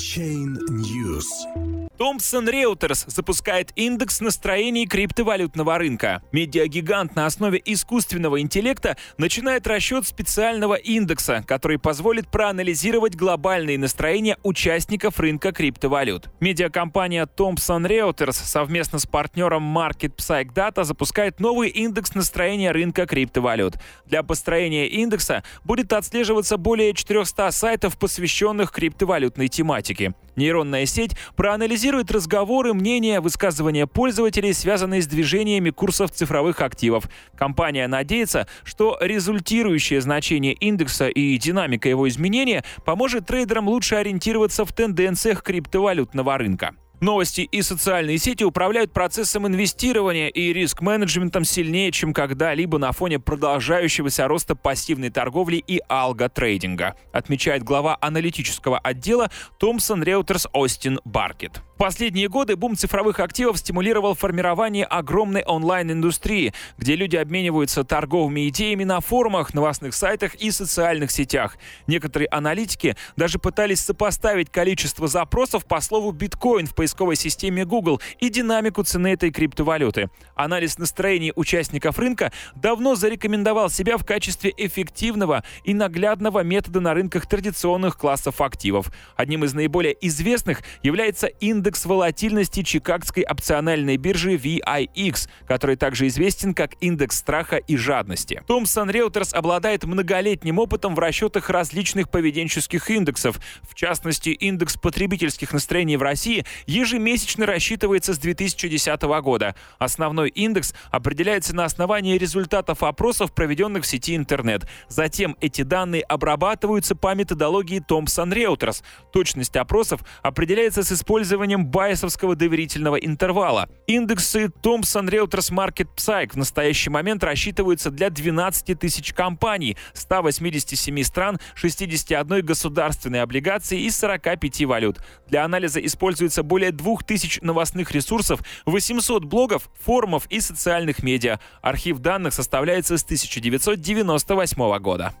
Chain News. Thomson Reuters запускает индекс настроений криптовалютного рынка. Медиагигант на основе искусственного интеллекта начинает расчет специального индекса, который позволит проанализировать глобальные настроения участников рынка криптовалют. Медиакомпания Thomson Reuters совместно с партнером Market Psych Data запускает новый индекс настроения рынка криптовалют. Для построения индекса будет отслеживаться более 400 сайтов, посвященных криптовалютной тематике. Нейронная сеть проанализирует разговоры, мнения, высказывания пользователей, связанные с движениями курсов цифровых активов. Компания надеется, что результирующее значение индекса и динамика его изменения поможет трейдерам лучше ориентироваться в тенденциях криптовалютного рынка. Новости и социальные сети управляют процессом инвестирования и риск-менеджментом сильнее, чем когда-либо на фоне продолжающегося роста пассивной торговли и алго-трейдинга, отмечает глава аналитического отдела Thomson Reuters Остин Баркет последние годы бум цифровых активов стимулировал формирование огромной онлайн-индустрии, где люди обмениваются торговыми идеями на форумах, новостных сайтах и социальных сетях. Некоторые аналитики даже пытались сопоставить количество запросов по слову биткоин в поисковой системе Google и динамику цены этой криптовалюты. Анализ настроений участников рынка давно зарекомендовал себя в качестве эффективного и наглядного метода на рынках традиционных классов активов. Одним из наиболее известных является индекс индекс волатильности Чикагской опциональной биржи VIX, который также известен как индекс страха и жадности. Thomson Reuters обладает многолетним опытом в расчетах различных поведенческих индексов. В частности, индекс потребительских настроений в России ежемесячно рассчитывается с 2010 года. Основной индекс определяется на основании результатов опросов, проведенных в сети интернет. Затем эти данные обрабатываются по методологии Thomson Reuters. Точность опросов определяется с использованием исключением байесовского доверительного интервала. Индексы Thomson Reuters Market Psych в настоящий момент рассчитываются для 12 тысяч компаний, 187 стран, 61 государственной облигации и 45 валют. Для анализа используется более 2000 новостных ресурсов, 800 блогов, форумов и социальных медиа. Архив данных составляется с 1998 года.